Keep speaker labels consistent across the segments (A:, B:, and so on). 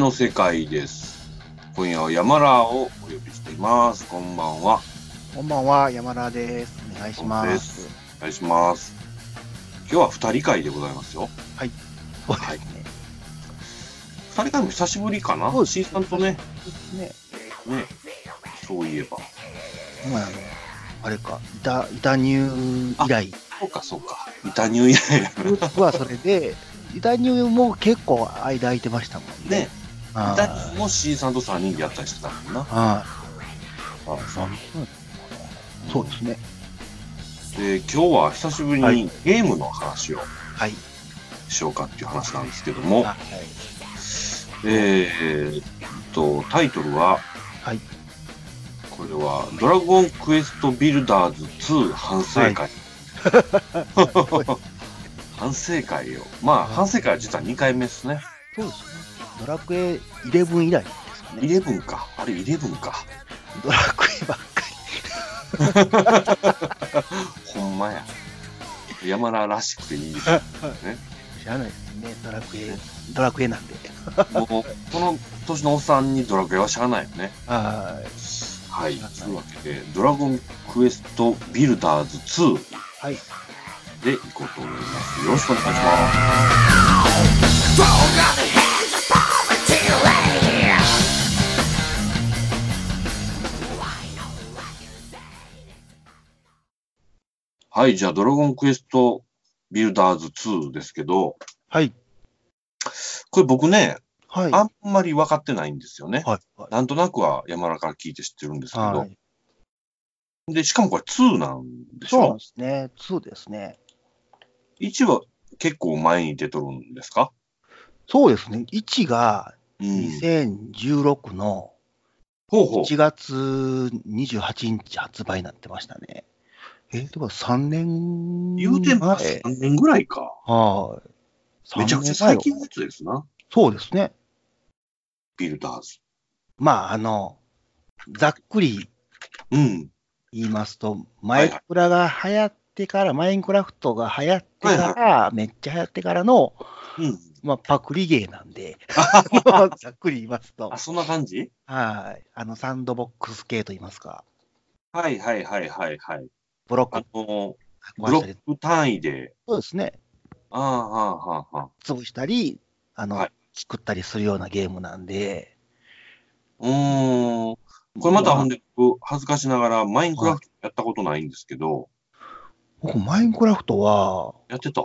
A: 泉の世界です。今夜は山ラーをお呼びしています。こんばんは。
B: こんばんは、山田です。お願いしま。
A: すお願いします。今日は二人会でございますよ。
B: そうですね。
A: 二人会も久しぶりかな？
B: そう
A: ?C さんとね、
B: ね、
A: ね、そういえば。
B: まあ、あの、あれか、板、板入以来、
A: そうかそうか。板入以来
B: はそれで、板入も結構間空いてましたもんね。
A: ね。板
B: は
A: 入も C さんと三人でやったりしてたもんな。
B: い。は
A: あ
B: い。そうですね。
A: で、今日は久しぶり
B: はい
A: にゲームの話を
B: はい。
A: しようかっていう話なんですけども、
B: はい。
A: えーっと、タイトルは、
B: はい。
A: これは、ドラゴンクエストビルダーズ2反省会。反省会よ。まあ、
B: はい
A: 反省会は実は2回目ですね。
B: そうですね。ドラクエ11以来ですかね。
A: 11か。あれ11か。
B: ドラクエばっか
A: ほんまや。山田らしくていいですね。
B: り。知らないですね。ドラクエ、ドラクエなんで。
A: もう、この年のおっさんにドラクエは知らないよね。
B: は
A: はい。というわけで、ドラゴンクエストビルダーズ2
B: い。はい。
A: でいこうと思います。よろしくお願いします。はい、じゃあ、ドラゴンクエストビルダーズ2ですけど、
B: はい。
A: これ僕ね、
B: はい。
A: あんまり分かってないんですよね。
B: はい。はい。
A: なんとなくは山田から聞いて知ってるんですけど、
B: はい。
A: で、しかもこれ2なんでし
B: そうなん
A: ょ
B: ですね。2ですね。
A: ?1 は結構前に出とるんですか？
B: そうですね。1が
A: うん。
B: 2016の
A: ほうほう。
B: 1月28日発売になってましたね。え、でも3年前
A: 言うても3年ぐらいか。
B: はい。
A: めちゃくちゃ
B: 3
A: 最近のやつですな。
B: そうですね。
A: ビルダーズ。
B: まあ、あの、ざっくり
A: うん。
B: 言いますと、マイクラが流行ってから、マインクラフトが流行ってから、めっちゃ流行ってからの、
A: うん。
B: まあ、パクリゲーなんで、ざっくり言いますと
A: あ、、そんな感じ？
B: はい。あの、サンドボックス系と言いますか、
A: はいはいはいはいはい。あ
B: ブロック
A: の、ブロック単位で、
B: そうですね。
A: ああ、はあ、はあ、はあ。
B: 潰したり、あの、
A: はい
B: 作ったりするようなゲームなんで、
A: うーん。これまたほんで、僕恥ずかしながら、マインクラフトやったことないんですけど、
B: 僕、マインクラフトは、
A: やってた？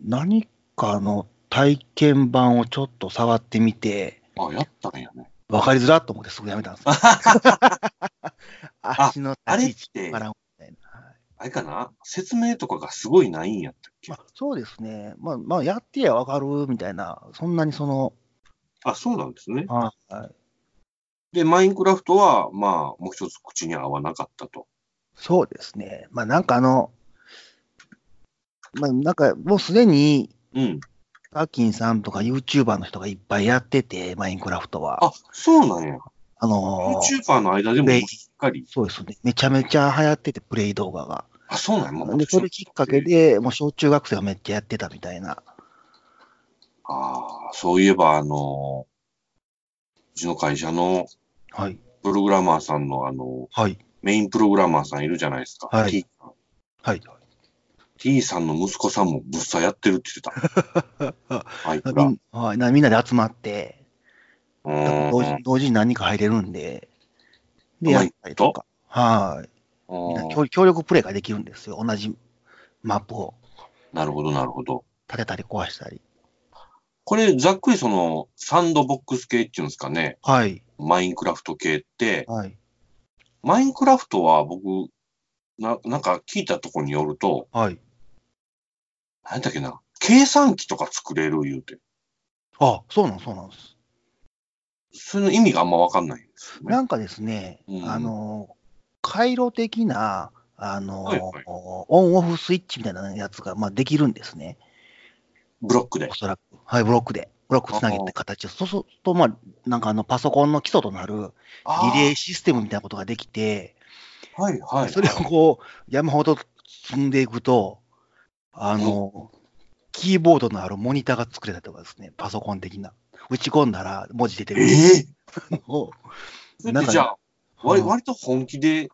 B: 何かの体験版をちょっと触ってみて、
A: あ、やったんやね。
B: わかりづらっと思ってすぐやめたんですよ。足の
A: あれっ
B: 立ち位置
A: て
B: わからんみたいな。はい
A: あれかな？説明とかがすごいないんやったっけ？
B: まあ、そうですね。まあ、まあ、やってやわかるみたいな、そんなにその、
A: あ、そうなんですね。
B: はい、
A: で、マインクラフトは、まあ、もう一つ口に合わなかったと。
B: そうですね。まあ、なんかあの、まあ、なんかもうすでに、
A: うん。
B: アキンさんとか YouTuber の人がいっぱいやってて、マインクラフトは。
A: あ、そうなんや。
B: あのー
A: YouTuber の間でもしっかり。
B: そうですね。めちゃめちゃ流行ってて、プレイ動画が。
A: あ、そうなんや。もう
B: で、それきっかけ。で、もう小中学生がめっちゃやってたみたいな。
A: ああ、そういえば、あの、うちの会社の
B: はい。
A: プログラマーさんの、あの、
B: はい。
A: メインプログラマーさんいるじゃないですか。
B: はい
A: T さん。
B: はい。
A: T さんの息子さんもぶっさやってるって言ってた。マイクラ。
B: みんはい、なみんなで集まって、
A: うーん
B: 同時同時に何人か入れるんで、で、やったりとか。はい。みんな協協力プレイができるんですよ。同じマップを
A: なるほど、なるほど。
B: 立てたり壊したり。
A: これ、ざっくりその、サンドボックス系っていうんですかね。
B: はい。
A: マインクラフト系って、
B: はい。
A: マインクラフトは僕、な、なんか聞いたところによると、
B: はい。
A: 何だっけな、計算機とか作れる言うて。
B: あ、そうなん、そうなんです。
A: その意味があんまわかんないんですよね。
B: なんかですね、
A: うん
B: あの、回路的な、あの、
A: はいはい
B: オンオフスイッチみたいなやつが、まあ、できるんですね。
A: ブロックで
B: お。そらく。はい、ブロックで。ブロックつなげて形を。そうすると、まあ、なんかあの、パソコンの基礎となる
A: あ
B: リレーシステムみたいなことができて、
A: ーはいはい。
B: それをこう、山ほど積んでいくと、あの、キーボードのあるモニターが作れたりとかですね、パソコン的な。打ち込んだら文字出て
A: え
B: る
A: え
B: のを、
A: それ
B: なんか
A: じゃあ、割
B: うん
A: 割と本気で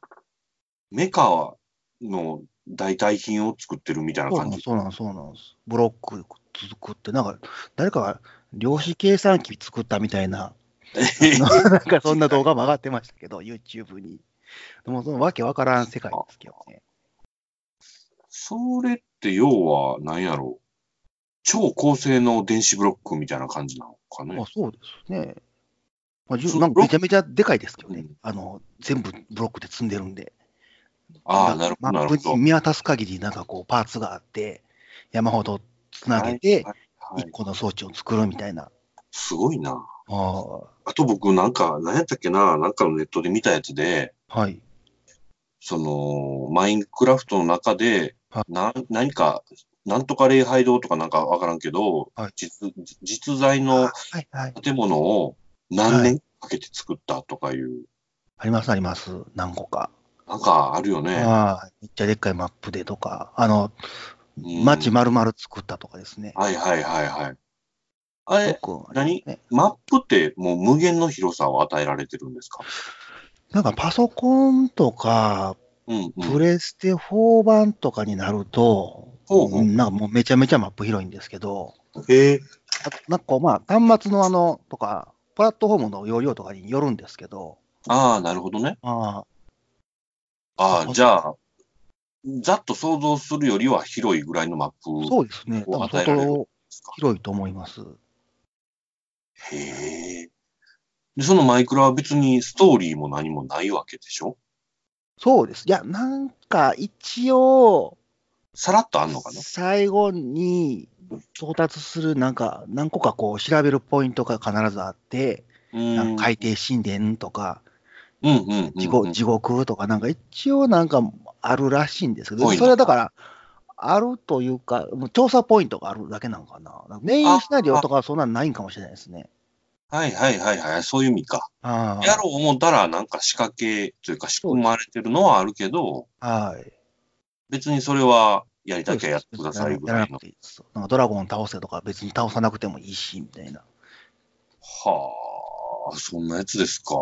A: メカの代替品を作ってるみたいな感じ。
B: そうなんそうなんです。ブロック作って、なんか、誰かが量子計算機作ったみたいな、なんかそんな動画も上がってましたけど、YouTube に。でも、そのわけわからん世界ですけどね。
A: それって要は何やろう。超高性能電子ブロックみたいな感じなのかね
B: あ。そうですね。まあ、なんかめちゃめちゃでかいですけどね。
A: うん
B: あの、全部ブロックで積んでるんで。
A: ああ、なるほど、
B: 見渡す限り、なんかこう、パーツがあって、山ほどつなげて、
A: はいはい
B: 一個の装置を作るみたいな。
A: すごいな。
B: あ
A: あと僕なんか、何やったっけな、なんかのネットで見たやつで、
B: あはい。
A: その、マインクラフトの中で
B: は、
A: な何か、なんとか礼拝堂とかなんかわからんけど、
B: はい
A: 実実在の
B: はいはい。
A: 何年かけて作ったとかいう、
B: ありますあります。何個か。
A: なんかあるよね。
B: ああめっちゃでっかいマップでとか、あの、
A: うん
B: 街丸々作ったとかですね。
A: はいはいはいはい。あれ、
B: 僕
A: 何
B: ね
A: マップってもう無限の広さを与えられてるんですか？
B: なんかパソコンとか、
A: うんうん。
B: プレステ4版とかになると、
A: ほう
B: んなんかもうめちゃめちゃマップ広いんですけど、
A: へえ。
B: あなんかこうまあ端末のあの、とか、プラットフォームの容量とかによるんですけど、
A: ああ、なるほどね。
B: あ
A: ああ、じゃあ、ざっと想像するよりは広いぐらいのマップ
B: あ、そうですね。広いと思います。
A: へえ。で、そのマイクラは別にストーリーも何もないわけでしょ？
B: そうです。いや、なんか一応、
A: さらっとあんのかな？
B: 最後に到達するなんか何個かこう調べるポイントが必ずあって、
A: うん。
B: 海底神殿とか
A: うんうんうんうん。
B: 地獄地獄とかなんか一応なんかあるらしいんですけど、それはだから、あるというか、もう調査ポイントがあるだけなのかな。メインシナリオとかはそんなんないんかもしれないですね。
A: はいはいはいはい。そういう意味か。
B: あ
A: やろう思ったらなんか仕掛けというか仕組まれてるのはあるけど、
B: あ。はい。
A: 別にそれはやりたきゃやってくださいぐらいの
B: い。なんかドラゴン倒せとか別に倒さなくてもいいし、みたいな。
A: はあ、そんなやつですか。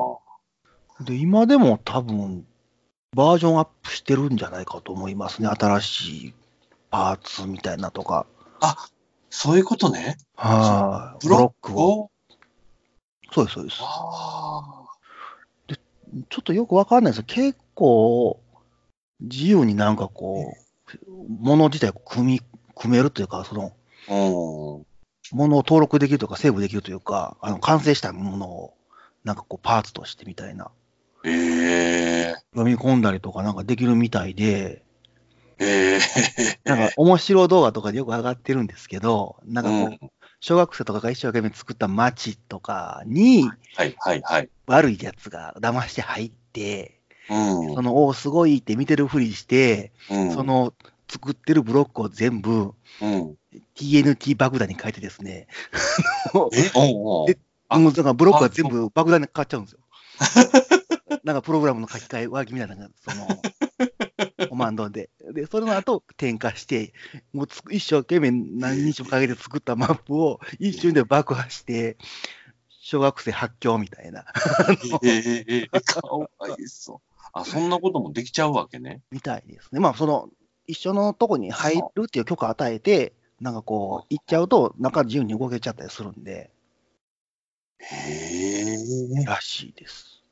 B: で、今でも多分、バージョンアップしてるんじゃないかと思いますね。新しいパーツみたいなとか。
A: そういうことね。
B: はい。
A: ブロッ
B: ブロックを。
A: お
B: そうです、そうです。
A: あ
B: ちょっとよくわかんないです結構、自由になんかこう、もの自体を組み、組めるというか、その。ものを登録できるとか、セーブできるというか、あの、完成したものを、なんかこう、パーツとしてみたいな、
A: ええ
B: 読み込んだりとかなんかできるみたいで、
A: ええ
B: なんか面白動画とかでよく上がってるんですけど、なんかこう、
A: うん
B: 小学生とかが一生懸命作った街とかに、
A: はいはいはい。
B: 悪いやつが騙して入って、
A: うん。
B: その、おーすごいって見てるふりして、
A: うん、
B: その作ってるブロックを全部
A: うん。
B: TNT 爆弾に変えてですね、
A: え？おうお
B: もうだからブロックが全部爆弾に変わっちゃうんですよ。なんかプログラムの書き換え脇みたいなその、コマンドで。で、それの後、点火して、もうつ一生懸命何日もかけて作ったマップを一瞬で爆破して、小学生発狂みたいな、
A: ええかわいそう。あ、そんなこともできちゃうわけね。
B: みたいですね。まあ、その、一緒のとこに入るっていう許可与えて、なんかこう、行っちゃうと、中自由に動けちゃったりするんで、
A: へえ。
B: らしいです。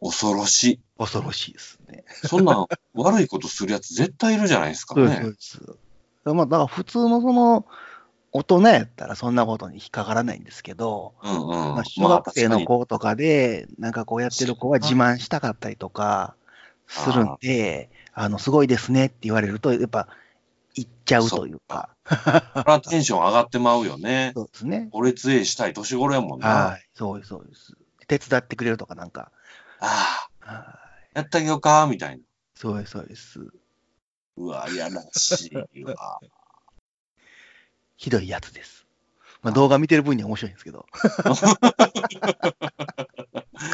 A: 恐ろしい。
B: 恐ろしいですね。
A: そんなん悪いことするやつ絶対いるじゃないですか
B: そうです、そ
A: ね
B: う。です。まあ、だから普通のその、大人やったらそんなことに引っかからないんですけど、
A: うんうん。
B: まあ、小学生の
A: まあ
B: 子とかで、なんかこうやってる子は自慢したかったりとかするんで、あの、すごいですねって言われると、やっぱ、行っちゃうというか、
A: 確かにそれはテンション上がってまうよね。
B: そうですね。
A: 俺つえしたい年頃やもんな。
B: はい、そうです、そうです。手伝ってくれるとかなんか、
A: ああ、
B: はい、
A: やってあげようか、みたいな。
B: そうです、そうです。
A: うわ、やらしいわ。
B: ひどいやつです。まあ、動画見てる分には面白いんですけど。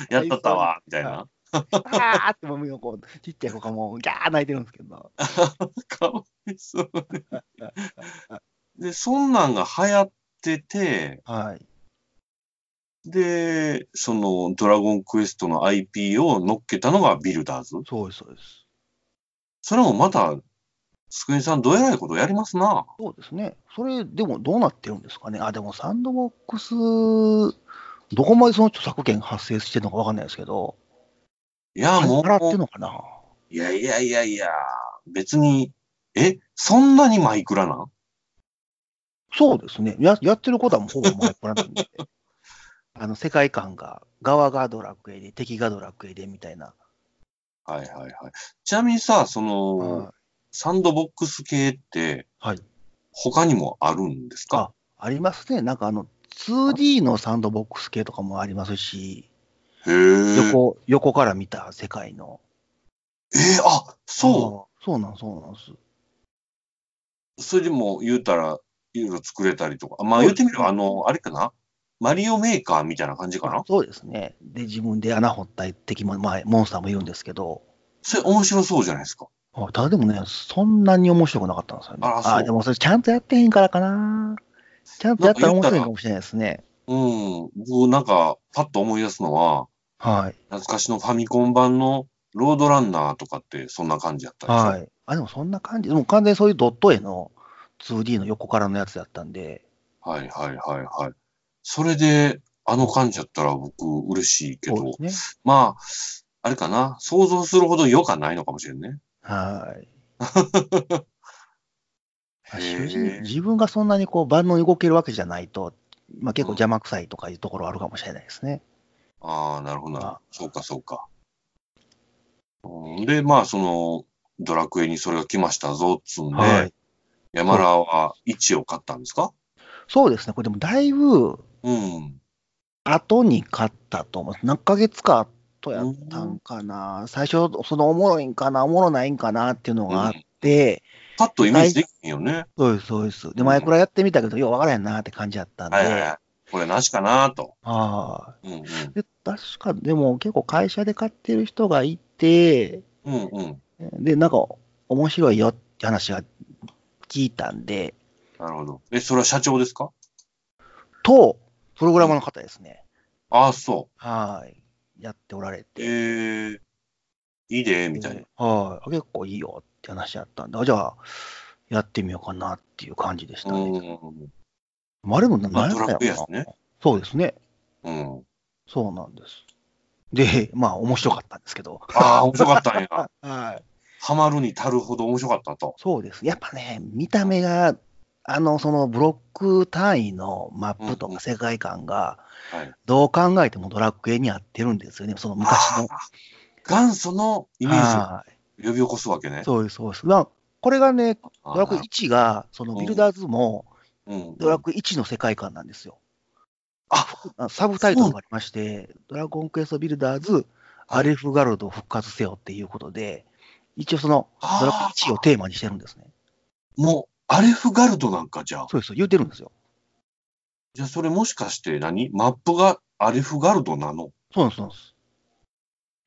A: やったったわ、みたいな。
B: あーってもうこう、ちっちゃい子がもう、ギャー泣いてるんですけど。
A: かわいそうね。で、そんなんが流行ってて、
B: はい。
A: で、そのドラゴンクエストの IP を乗っけたのがビルダーズ。
B: そうです、そうです。
A: それもまた、スクエニさんどうえらいことやりますな。
B: そうですね。それ、でもどうなってるんですかね。あ、でもサンドボックス、どこまでその著作権発生してるのかわかんないですけど、
A: いや、も
B: 払ってのかな。
A: いやいやいやいや、別に、え、そんなにマイクラなん？
B: そうですね。ややってることはもうほぼマイクラなんで。あの、世界観が、側がドラクエで、敵がドラクエでみたいな。
A: はいはいはい。ちなみにさ、その、
B: はい
A: サンドボックス系って、
B: はい。
A: 他にもあるんですか？
B: ありますね。なんかあの、2D のサンドボックス系とかもありますし、
A: へえ。
B: 横、横から見た世界の。
A: えーあ、そう
B: そうなん、そうなんです。
A: う。それでも言うたら、いろいろ作れたりとか。まあ言ってみれば、あの、あれかな？マリオメーカーみたいな？感じかな
B: そうですね。で、自分で穴掘った敵も、まあ、モンスターもいるんですけど、
A: それ面白そうじゃないですか。
B: あただでもね、そんなに面白くなかったんですよね。
A: あらそう
B: でもそれちゃんとやってへんからかな。ちゃんとやったら面白いかもしれないですね。
A: うん。僕なんか、パッと思い出すのは、
B: はい。
A: 懐かしのファミコン版のロードランナーとかってそんな感じやったでしょ
B: はい。あ、でもそんな感じ。でも完全にそういうドット絵の 2D の横からのやつだったんで、
A: はいはいはいはい。それで、あの感じやったら僕嬉しいけど、
B: ね。
A: まあ、あれかな、想像するほど良かないのかもしれんね。
B: はい。
A: へー
B: 正直自分がそんなにこう万能に動けるわけじゃないと、まあ、結構邪魔くさいとかいうところはあるかもしれないですね。
A: ああ、なるほどな
B: あ。
A: そうかそうか。うんで、まあ、その、ドラクエにそれが来ましたぞ、つんで、
B: はい。
A: 山田は1を買ったんですか？
B: そうですね。これでもだいぶ
A: うん。
B: 後に買ったと思う。何ヶ月か後やったんかな。最初、そのおもろいんかな、おもろないんかなっていうのがあって、
A: パッとイメージできへんよね。
B: そうです、そうです。で、
A: うん
B: 前くらいやってみたけど、ようわからへんなって感じやったんで、
A: はいはいはい。これなしかなと。
B: は
A: うんうん。
B: い。で、確か、でも結構会社で買ってる人がいて、
A: うんうん。
B: で、なんか、面白いよって話が聞いたんで、
A: なるほど。え、それは社長ですか？
B: と、プログラマーの方ですね。
A: ああ、そ
B: はい。やっておられ
A: う。
B: て。
A: えー、いいで、みたいな。
B: はい。結構いいよって話やったんで、あじゃあ、やってみようかなっていう感じでしたね。
A: うん。
B: まあ、でも何やったんやろ
A: ドラクエやしね
B: そうですね。
A: うん。
B: そうなんです。で、まあ、面白かったんですけど。
A: ああ、面白かったんや。
B: はい。
A: ハマるに足るほど面白かったと。
B: そうです。やっぱね、見た目が、あの、そのブロック単位のマップとか世界観が、
A: はい。
B: どう考えてもドラクエに合ってるんですよね。その昔の。
A: 元祖のイメー
B: はい。
A: ジを呼び起こすわけね。
B: そうです、そうです。まあ、これがね、ドラクエ1が、そのビルダーズも、
A: うん。
B: ドラクエ1の世界観なんですよ。
A: あ、
B: あサブタイトルがありまして、ドラゴンクエストビルダーズ、アレフガルドを復活せよっていうことで、一応その、ドラクエ1をテーマにしてるんですね。
A: もう、アレフガルドなんかじゃあ。
B: そうです、言うてるんですよ。
A: じゃあそれもしかして何？マップがアレフガルドなの？
B: そうなんです、そうなんです。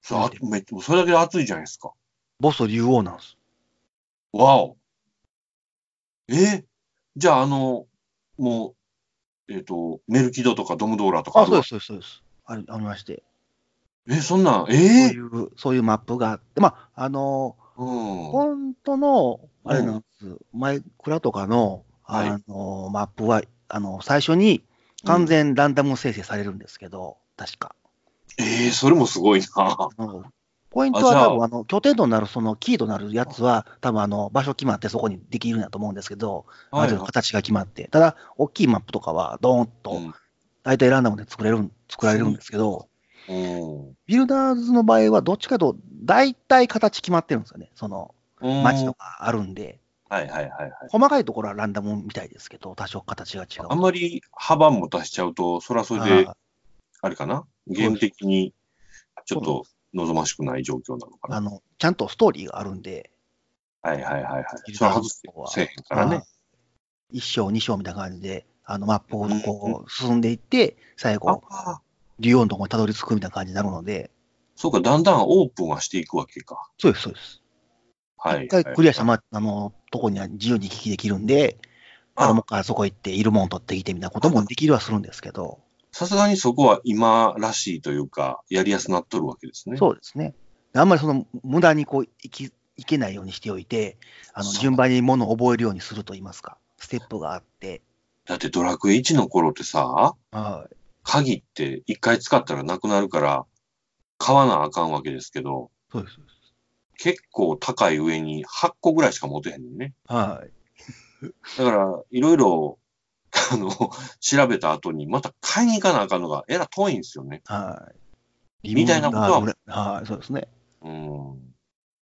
A: それあめそれだけで熱いじゃないですか。
B: ボス竜王なんです。
A: わお。え？じゃああの、もう、えっ、と、メルキドとかドムドーラとか
B: あ、
A: る
B: そうです、そうです、そうです。ありありまして。
A: え、そんなん、
B: そう
A: え
B: いう、そういうマップがあって、まあ、あの
A: うん。
B: 本当の、あれなんです、マイクラとかの、
A: はい。
B: あの、マップは、あの、最初に完全ランダム生成されるんですけど、確か。
A: えー、それもすごいな。
B: ポイントは多分、あの、拠点となる、その、キーとなるやつは、多分、あの、場所決まってそこにできるんだと思うんですけど、ある程度形が決まって、ただ、大きいマップとかは、ドーンと、大体ランダムで作れるん、作られるんですけど、
A: うん。
B: ビルダーズの場合は、どっちかと大体形決まってるんですよね。その、
A: うん。
B: 街とかあるんで、
A: はいはいはいはい。
B: 細かいところはランダムみたいですけど、多少形が違う。
A: あんまり幅も出しちゃうと、それはそれで、
B: あ
A: あれかな？ゲーム的にちょっと望ましくない状況なのかな？
B: あの、ちゃんとストーリーがあるんで、
A: はいはいはいはい。それは外
B: ズの方は
A: せへんからね。
B: 1章、2章みたいな感じで、あの、マップをこう、進んでいって、最後、竜王のところにたどり着くみたいな感じになるので、
A: そうか、だんだんオープンはしていくわけか。
B: そうです、そうです。
A: はい。
B: 一回クリアした
A: ま
B: ま、あの、とこには自由に行き来できるんで、あの、もう一回そこ行って、いるもん取ってきてみたいなこともできるはするんですけど、
A: さすがにそこは今らしいというか、やりやすなっとるわけですね。
B: そうですね。あんまりその無駄にこういきいけないようにしておいて、あの順番にものを覚えるようにすると言いますか、ステップがあって、
A: だってドラクエ1の頃ってさ、
B: はい。
A: 鍵って一回使ったらなくなるから、買わなあかんわけですけど、
B: そうです。
A: 結構高い上に8個ぐらいしか持てへんのね。
B: はい。
A: だから、いろいろ、あの、調べた後に、また買いに行かなあかんのが、えらい遠いんですよね。
B: はい。
A: みたいなことは
B: はい、そうですね。
A: うん。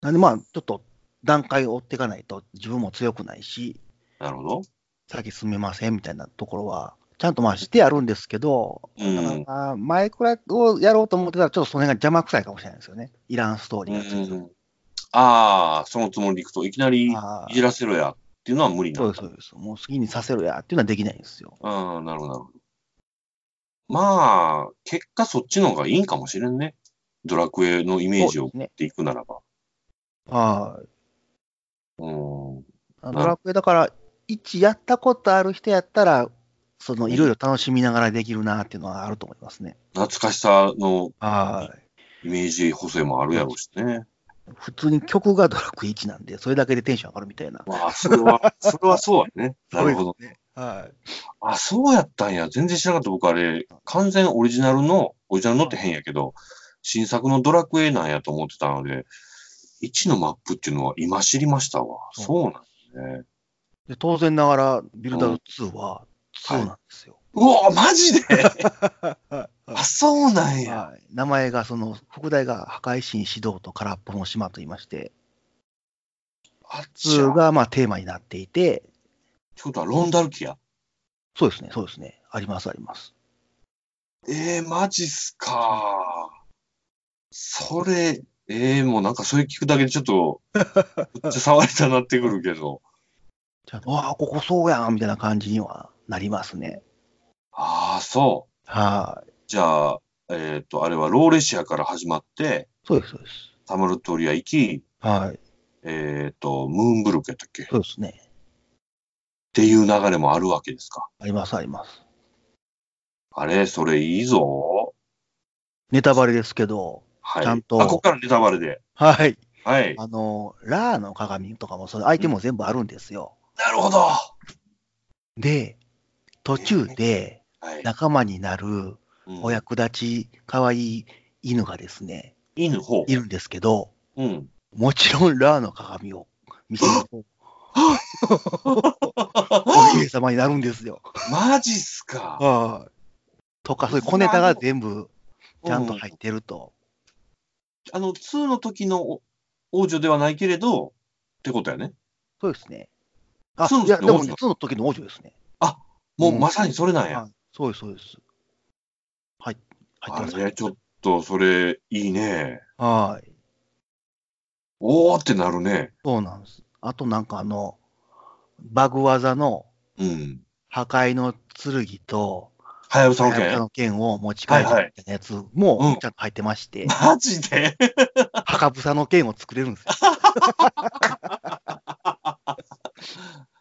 B: なんでまあ、ちょっと段階を追っていかないと自分も強くないし、
A: なるほど。
B: 先進めませんみたいなところは、ちゃんとまあしてやるんですけど、
A: うん
B: なかなか前くらいをやろうと思ってたら、ちょっとその辺が邪魔くさいかもしれないですよね。いらんストー
A: う
B: リーがついてる。
A: ん。ああ、そのつもりでいくと、いきなり
B: あ
A: いじらせろやっていうのは無理な
B: そうです、
A: んだ。
B: そうです。もう好きにさせろやっていうのはできないんですよ。
A: ああ、なるほど、なるほど。まあ、結果そっちの方がいいんかもしれんね。ドラクエのイメージを。持っていくならば。
B: はい。
A: うん。
B: あドラクエだから、1やったことある人やったら、そのいろいろ楽しみながらできるなっていうのはあると思いますね。
A: 懐かしさの
B: はい。
A: イメージ補正もあるやろうしね。
B: 普通に曲がドラクエ1なんで、それだけでテンション上がるみたいな。
A: まあ、それは、それはそうやね。なるほど。
B: はい。
A: あ、そうやったんや。全然知らなかった。僕あれ、完全オリジナルの、オリジナルのって変やけど、新作のドラクエなんやと思ってたので、1のマップっていうのは今知りましたわ。
B: そう
A: そうなんですね。
B: で当然ながら、ビルダーズ2は2なんですよ。
A: うわ、マジで？
B: は
A: あ、そうなん
B: い
A: や。
B: 名前が、その、副題が破壊神指導と空っぽの島と言いまして、
A: あっちゃ。
B: 2
A: って
B: がまあテーマになっていて、
A: ことはロンダルキア？
B: そうですね、そうですね。あります、あります。
A: えー、マジっすか。それ、えー、もうなんかそれ聞くだけでちょっと、めっちゃ触りたなってくるけど。
B: じゃあ、わあ、ここそうやんみたいな感じにはなりますね。
A: ああ、そう。
B: はい。
A: じゃあ、えっ、と、あれはローレシアから始まって、
B: そうです、そうです。
A: タムルトリア行き、
B: はい。
A: えっ、と、ムーンブルクやったっけ？っ
B: そうですね。
A: ていう流れもあるわけですか？
B: あります、あります。
A: あれ、それいいぞ。
B: ネタバレですけど、
A: はい。
B: ちゃんと
A: あ、ここからネタバレで。
B: はい。
A: はい。
B: あの、ラーの鏡とかも、そのアイテムも全部あるんですよ。
A: なるほど。は
B: で、途中で
A: い。
B: 仲間になる
A: うん
B: お役立ち、可愛い犬がですね、
A: 犬方。
B: いるんですけど、
A: うん。
B: もちろんラーの鏡を見せると、お姫様になるんですよ。
A: マジっすか。
B: はい。とか、そういう小ネタが全部ちゃんと入ってると。
A: あの、2の時のお王女ではないけれど、ってことやね。
B: そうですね。あ、いや、でも、
A: 王女
B: その時の王女ですね。
A: もう
B: うん
A: まさにそれなんや。
B: はいそうです、そうです。はい。入ってます。
A: あれ、ちょっと、それ、いいね。
B: はい。
A: おーってなるね。
B: そうなんです。あとなんかあの、バグ技の
A: うん。
B: 破壊の剣と、
A: はやぶさの剣？
B: の剣を持ち帰って
A: はいはい
B: みたいなやつ
A: うん
B: もちゃんと入ってまして、
A: マジで？
B: ハカブサの剣を作れるんですよ。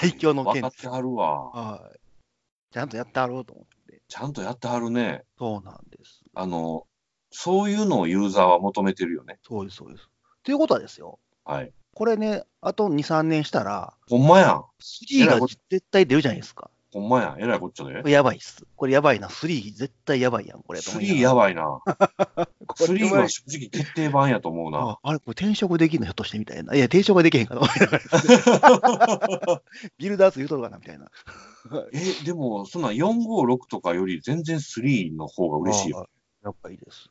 B: 最強の剣です
A: 分かってはるわ。
B: はい。ちゃんとやってあろうと思って。
A: ちゃんとやってはるね。
B: そうなんです。
A: あの、そういうのをユーザーは求めてるよね。
B: そうです、そうです。ということはですよ。
A: はい。
B: これね、あと2、3年したら、
A: ほんまやん。
B: 3が絶対出るじゃないですか。
A: ほんまやん。えらいこっちゃで
B: やばいっす。これやばいな。3絶対やばいやん、これ。と思いな
A: 3
B: が
A: やばいな。
B: ら これ
A: 3は正直決定版やと思うな。
B: ああれ、これ転職できんのひょっとしてみたいな。いや、転職はできへんかな。ビルダーズ言うとるかなみたいな。
A: え、でも、そんな456とかより全然3の方が嬉しいよ。
B: あやっぱいいです。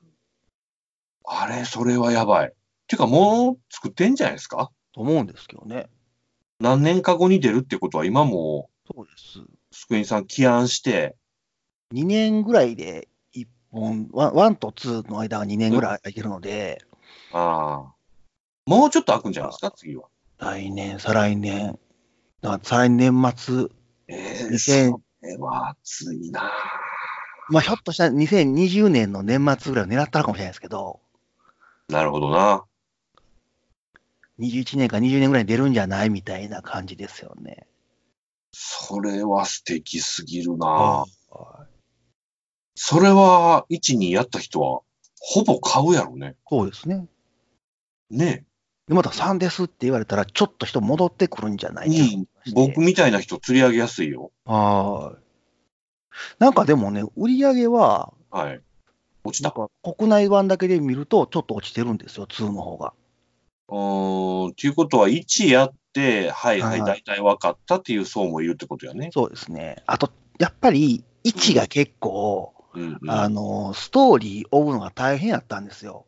A: あれ、それはやばい。ていうか、もう作ってんじゃないですか？
B: と思うんですけどね。
A: 何年か後に出るってことは、今も
B: そうです。
A: う、スクエニさん起案して、
B: 2年ぐらいで1本、1と2の間が2年ぐらい空いてるので、
A: ああ。もうちょっと開くんじゃないですか、次は。
B: 来年、再来年、だ再来年末、
A: ええ
B: 2000
A: それは熱いな
B: まあ、ひょっとしたら2020年の年末ぐらいを狙ったのかもしれないですけど、
A: なるほどな。
B: 21年か20年ぐらいに出るんじゃないみたいな感じですよね。
A: それは素敵すぎるな
B: は
A: それは、1、2やった人は、ほぼ買うやろね。
B: そうですね。
A: ね
B: で、また3ですって言われたら、ちょっと人戻ってくるんじゃないかと思いまして
A: 僕みたいな人釣り上げやすいよ。
B: はい。なんかでもね、売り上げは、
A: はい。落ちた。
B: か国内版だけで見ると、ちょっと落ちてるんですよ、2の方が。
A: うーん、っていうことは、1やって、はいはい、
B: はい
A: 大体分かったっていう層もいるってことやね。
B: そうですね。あと、やっぱり、1が結構、
A: うん、うん。
B: あの、ストーリー追うのが大変やったんですよ。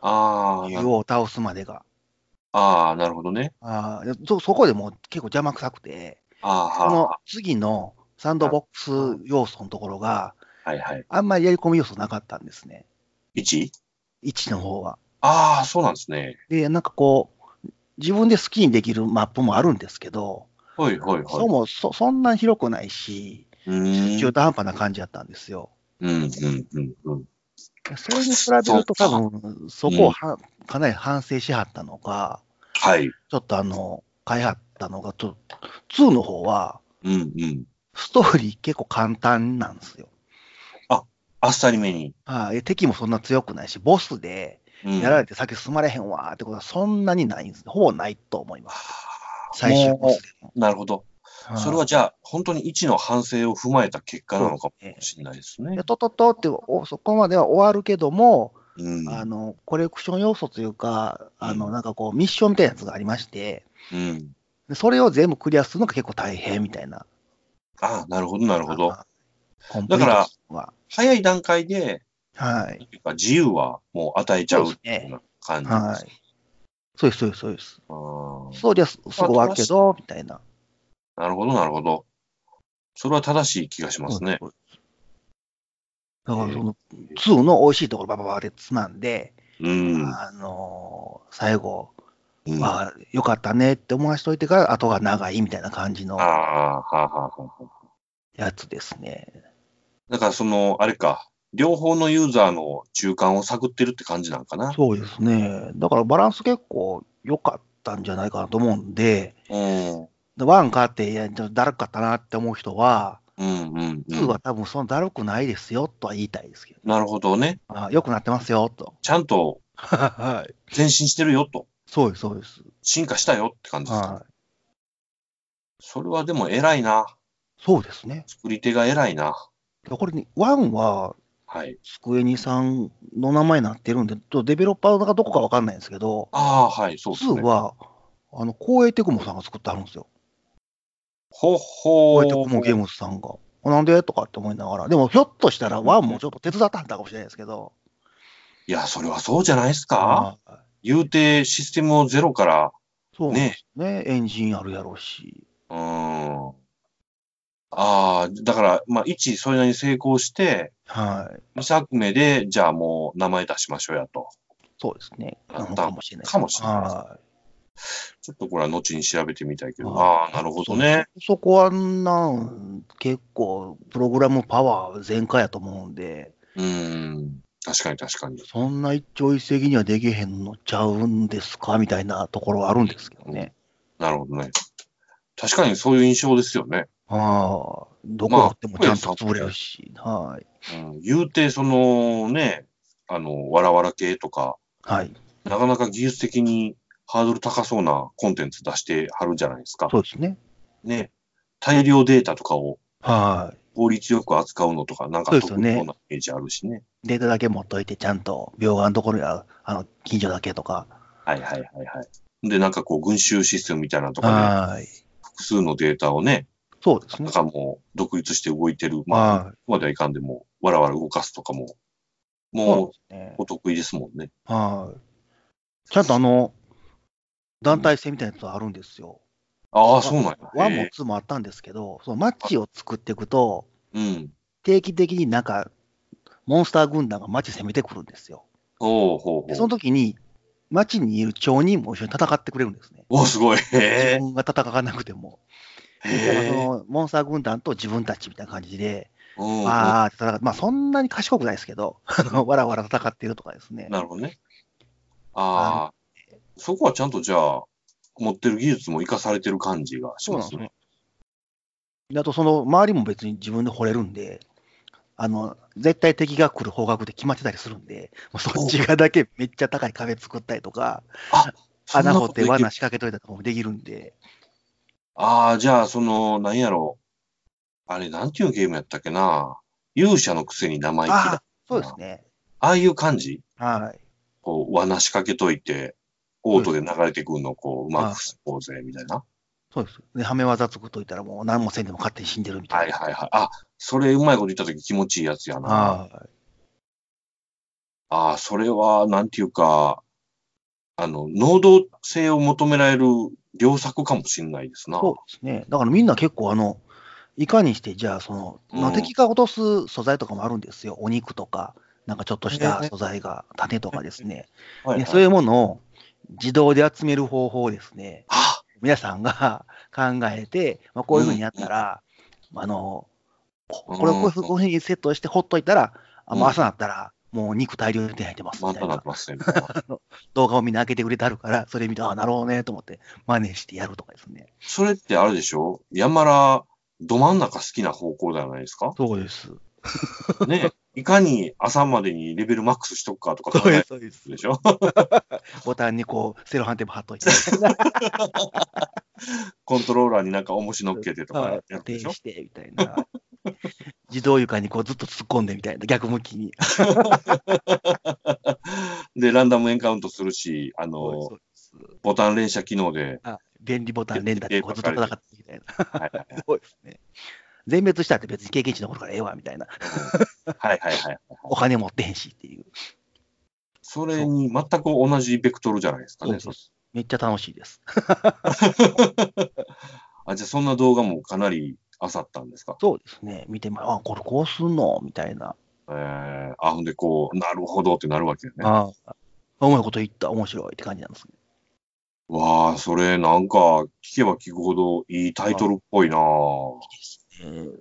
A: あーな
B: 竜を倒すまでが。
A: あー、なるほどね。
B: あーそそこでもう結構邪魔くさくて、
A: あー
B: その
A: は
B: 次のサンドボックス要素のところが、
A: ーはいはい。
B: あんまりやり込み要素なかったんですね。
A: 1?
B: 1の方は。
A: ああ、そうなんですね。
B: で、なんかこう、自分で好きにできるマップもあるんですけど、
A: はいはいはい。
B: そうもそそんなに広くないし。中途半端な感じだったんですよ。
A: うんうんうんうん。
B: それに比べると多分、そこをは、かなり反省しはったのか、
A: はい。
B: ちょっとあの、変えはったのが、ちょ2の方は、
A: うんうん。
B: ストーリー結構簡単なんですよ。
A: あっさりめに。
B: はい、敵もそんな強くないし、ボスで
A: うん、
B: やられて先進まれへんわーってことはそんなにないんです。ほぼないと思います。最終
A: なるほど。それはじゃあ、本当に1の反省を踏まえた結果なのかもしれないですね
B: で。トトトっておそこまでは終わるけども、
A: うん。
B: あのコレクション要素というか、あの
A: うん
B: なんかこう、ミッションみたいなやつがありまして、
A: うん。
B: でそれを全部クリアするのが結構大変みたいな。
A: ああ、なるほど、なるほど。だから早い段階で、
B: はい。
A: 自由はもう与えちゃうっていうような感じです。
B: はい。そうです、そうです、そうです。そうです、すぐ終わるけど、みたいな。
A: なるほど、なるほど。それは正しい気がしますね。
B: だからその、2の美味しいところばばばってつまんで、
A: うん。
B: あのー最後、
A: うん、あ
B: まあ、よかったねって思わしといてから、後が長いみたいな感じの
A: あ、はあ、はあ、はあ。
B: やつですね。
A: だからその、あれか、両方のユーザーの中間を探ってるって感じなんかな？
B: そうですね。だからバランス結構良かったんじゃないかなと思うんで、
A: うん。
B: でワン買って、いや、ちょっとだるかったなって思う人は、
A: うん、うん、う
B: 2
A: ん。
B: は多分そんなだるくないですよとは言いたいですけど、
A: なるほどね。
B: あ良くなってますよと。
A: ちゃんと
B: はい。
A: 前進してるよと。
B: そうです、そうです。
A: 進化したよって感じですか？
B: はい。
A: それはでも偉いな。
B: そうですね。
A: 作り手が偉いな。
B: これね、ワンは、
A: はい。
B: スクエニさんの名前になってるんで、とデベロッパーがどこかわかんないんですけど、
A: ああ、はい、そうです
B: 2
A: ね。
B: は、あの、光栄テクモさんが作ってあるんですよ。
A: ほっほ
B: 光栄テクモゲームズさんが。なんでとかって思いながら。でも、ひょっとしたらワンもちょっと手伝ったんだかもしれないですけど。
A: いや、それはそうじゃないですか。
B: はい
A: 言うて、システムをゼロから、
B: そうなんですね。エンジンあるやろうし。
A: うーん。ああ、だから、まあ、1、それなりに成功して、
B: はい。
A: 2作目で、じゃあもう名前出しましょうやと。
B: そうですね。
A: あ
B: なのかもしれない。
A: かもしれない
B: は
A: ちょっとこれは後に調べてみたいけど、
B: はい
A: ああ、なるほどね。
B: い。そこはなん、結構、プログラムパワー全開やと思うんで、
A: うーん。確かに確かに。
B: そんな一朝一夕にはできへんのちゃうんですか？みたいなところはあるんですけどね。
A: なるほどね。確かにそういう印象ですよね。
B: ああ、どこでもちゃんと潰れるし、はい。
A: うん、言うて、そのね、あの、わらわら系とか、
B: はい。
A: なかなか技術的にハードル高そうなコンテンツ出してはるじゃないですか。
B: そうですね。
A: ね。大量データとかを
B: はい。
A: 効率よく扱うのとか、なんか
B: そうですよね
A: 得意そうなイメージあるしね。
B: データだけ持っといて、ちゃんと病院のところや、あの、近所だけとか。
A: はいはいはいはい。で、なんかこう、群衆システムみたいなのとかで、
B: はい。
A: 複数のデータをね、
B: そうですね
A: なん。かもう独立して動いてる。まあ、
B: はい。
A: ここまではいかんでも、わらわら動かすとかも、もう。お得意ですもんね。
B: はい。ちゃんとあの、団体戦みたいなやつがあるんですよ。
A: ああ、そうなんや。
B: ワンも
A: へえ
B: ツーもあったんですけど、そのマッチを作っていくと、
A: うん。
B: 定期的になんか、モンスター軍団が街攻めてくるんですよ。
A: おうほうほ
B: でその
A: う。
B: 時に、街にいる町人も一緒に戦ってくれるんですね。
A: おすごい。
B: 自。分が戦わなくても。そ。のモンスター軍団と自分たちみたいな感じで、
A: うん
B: ああ、戦うまあそんなに賢くないですけど、わらわら戦ってるとかですね。
A: なるほどね。ああ、そこはちゃんとじゃあ、持ってる技術も活かされてる感じがしますね。
B: であとその周りも別に自分で掘れるんで、あの、絶対敵が来る方角で決まってたりするんで、もうそっち側だけめっちゃ高い壁作ったりとか、穴掘って罠仕掛けといたりとかもできるんで、
A: ああ、じゃあ、その、なんやろ。あれ、なんていうゲームやったっけな。勇者のくせに生意気だ。
B: ああ、そうですね。
A: ああいう感じ
B: はい。
A: こう、罠仕掛けといて、オートで流れてくるのをこう、うまく防ごうぜ、みたいな。
B: そうです。で、はめ技作っといたらもう何もせんでも勝手に死んでるみたな。
A: はいいはいはい。あ、それうまいこと言ったとき気持ちいいやつやな。
B: はい。
A: ああ、それは、なんていうか、あの、能動性を求められる良作かもしれないですな。
B: そうですね。だからみんな結構あの、いかにして、じゃあその、まあ
A: うん
B: 敵が落とす素材とかもあるんですよ。お肉とか、なんかちょっとした素材が、種とかですね。
A: はいはい
B: でそういうものを自動で集める方法をですね、
A: あ
B: 皆さんが 考えて、まあ、こういうふうにやったら、あの、ここれをこういうふうにセットしてほっといたら、あもう朝になったら、もう肉大量に手に入ってますみたいな 動画をみんな開けてくれてあるから、それ見て、あなるほどねと思って、真似してやるとかですね。
A: それってあれでしょ？山ら、ど真ん中好きな方向じゃないですか？
B: そうです。
A: ね。いかに朝までにレベルマックスしとくかとか考える
B: です。
A: でしょ
B: ボタンにこう、セロハンテープ貼っといて、
A: コントローラーになんか重し乗っけてとか
B: はい
A: やるでしょ？
B: 固定して、みたいな。自動床にこうずっと突っ込んでみたいな、逆向きに。
A: で、ランダムエンカウントするし、あの、ボタン連射機能で、
B: あ便利ボタン連打でこうずっと戦ってみたいな。
A: はいはい
B: ですね。全滅したって別に経験値残るからええわ、みたいな。
A: はいはいはい。
B: お金持ってへんしっていう。
A: それに全く同じベクトルじゃないですかね。
B: そうですめっちゃ楽しいです。
A: あ、じゃあそんな動画もかなり漁ったんですか？
B: そうですね。見ても、あ、これこうすんの？みたいな。
A: えー、あ、ほんでこう、なるほどってなるわけよね。
B: ああ。うまいこと言った、面白いって感じなんですね。
A: わあ、それなんか聞けば聞くほどいいタイトルっぽいなぁ。
B: えー、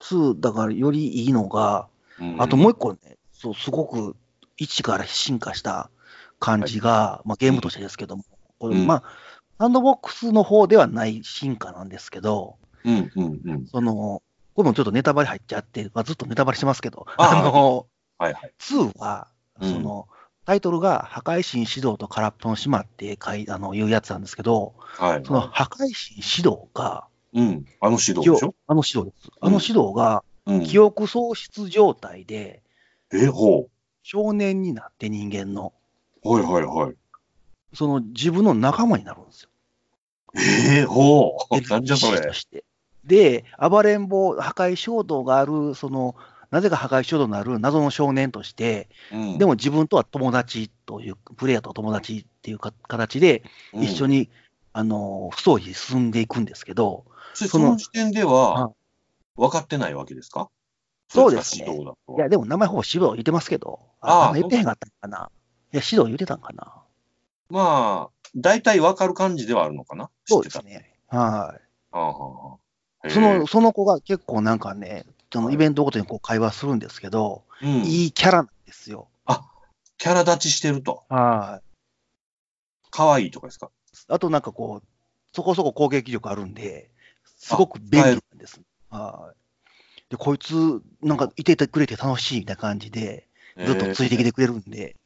B: 2、だからよりいいのが、
A: うん
B: あともう一個ね、そう、すごく1から進化した感じが、まあゲームとしてですけども、これ
A: うん
B: まあ、サンドボックスの方ではない進化なんですけど、
A: うんうんうん。
B: その、これもちょっとネタバレ入っちゃって、まあ、ずっとネタバレしてますけど、
A: あ
B: あの、
A: はいはい。
B: 2は、
A: うん
B: その、タイトルが破壊神指導と空っぽの島って書いあのいうやつなんですけど、
A: はい。
B: その破壊神指導が、
A: うん。あの指導でしょ？
B: あの指導です。あの指導が、
A: うん。
B: 記憶喪失状態で、
A: え、ほ
B: 少年になって人間の、
A: う。はいはいはい。
B: その自分の仲間になるんですよ。
A: えー、ほう。なんじゃそれ
B: と。して。で、暴れん坊、破壊衝動がある、その、なぜか破壊衝動のある謎の少年として、
A: うん
B: でも自分とは友達という、プレイヤーと友達っていうか形で、一緒
A: に。
B: に、あの、不相に進んでいくんですけど、
A: そ
B: その
A: の時点では、分かってないわけですか？
B: そうですね
A: そい
B: や、でも名前ほぼ指導言ってますけど、
A: ああ
B: あ言ってへんかったんかな？いや、指導言ってたんかな？
A: まあ、大体分かる感じではあるのかな？
B: そうですね。はい。
A: あはあ
B: その、その子が結構なんかね、その
A: はい
B: イベントごとにこう会話するんですけど、
A: うん、
B: いいキャラなんですよ。
A: キャラ立ちしてると。
B: はい。
A: 可愛いとかですか？
B: あとなんかこう、そこそこ攻撃力あるんで、すごく便利なんです。はい。で、こいつ、なんかいててくれて楽しいみたいな感じで、ずっとついてきてくれるんで、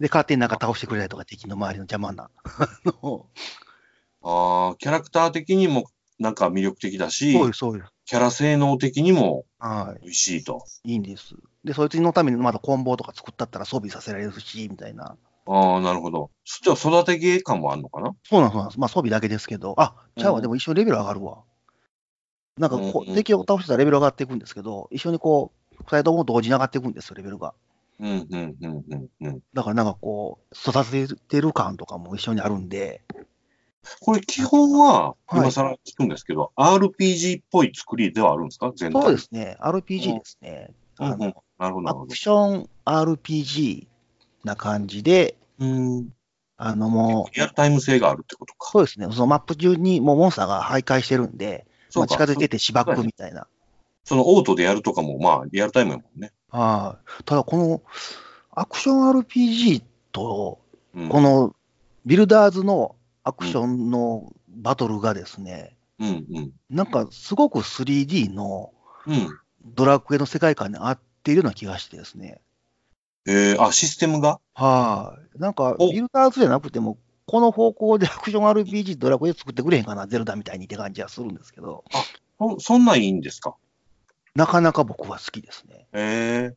B: で、勝手になんか倒してくれたりとか、敵の周りの邪魔な。あ
A: あ、キャラクター的にもなんか魅力的だし、
B: そうです、そうです。
A: キャラ性能的にも
B: はい。
A: 美味しいと。
B: いいんです。で、そいつのためにまだ棍棒とか作ったったら装備させられるし、みたいな。
A: ああ、なるほど。そっちは育て芸感もあるのかな？
B: そうなんですそうなんです。まあ装備だけですけど、あ、ちゃうわ、
A: うん
B: でも一緒にレベル上がるわ。なんかこう、
A: うんうん
B: 敵を倒してたらレベル上がっていくんですけど、一緒にこう、二人とも同時に上がっていくんですよ、レベルが。
A: うん、うん、うん、うん、うん。
B: だからなんかこう、育ててる感とかも一緒にあるんで、
A: これ基本は、
B: はい
A: 今更聞くんですけど、RPG っぽい作りではあるんですか？全体。
B: そうですね、RPG ですね。
A: うんなるほど、
B: アク。ション RPG な感じで、
A: うん。
B: あのもう、
A: リアルタイム性があるってことか。
B: そうですね、そのマップ中にもうモンスターが徘徊してるんで、まあ、
A: そうか。
B: 近づいててしばくみたいな。
A: そのオートでやるとかも、まあ、リアルタイムやもんね。
B: はい。ただこのアクション RPG と、
A: うん。
B: このビルダーズのアクションのバトルがですね、
A: うん、うん。
B: なんかすごく 3D の
A: うん。
B: ドラクエの世界観に合っているような気がしてですね。
A: えー、あ、システムが？
B: はい。なんか、
A: お
B: ビルダーズじゃなくても、この方向でアクション RPG ドラクエ作ってくれへんかな、ゼルダみたいにって感じはするんですけど、
A: そそんなんいいんですか？
B: なかなか僕は好きですね。
A: え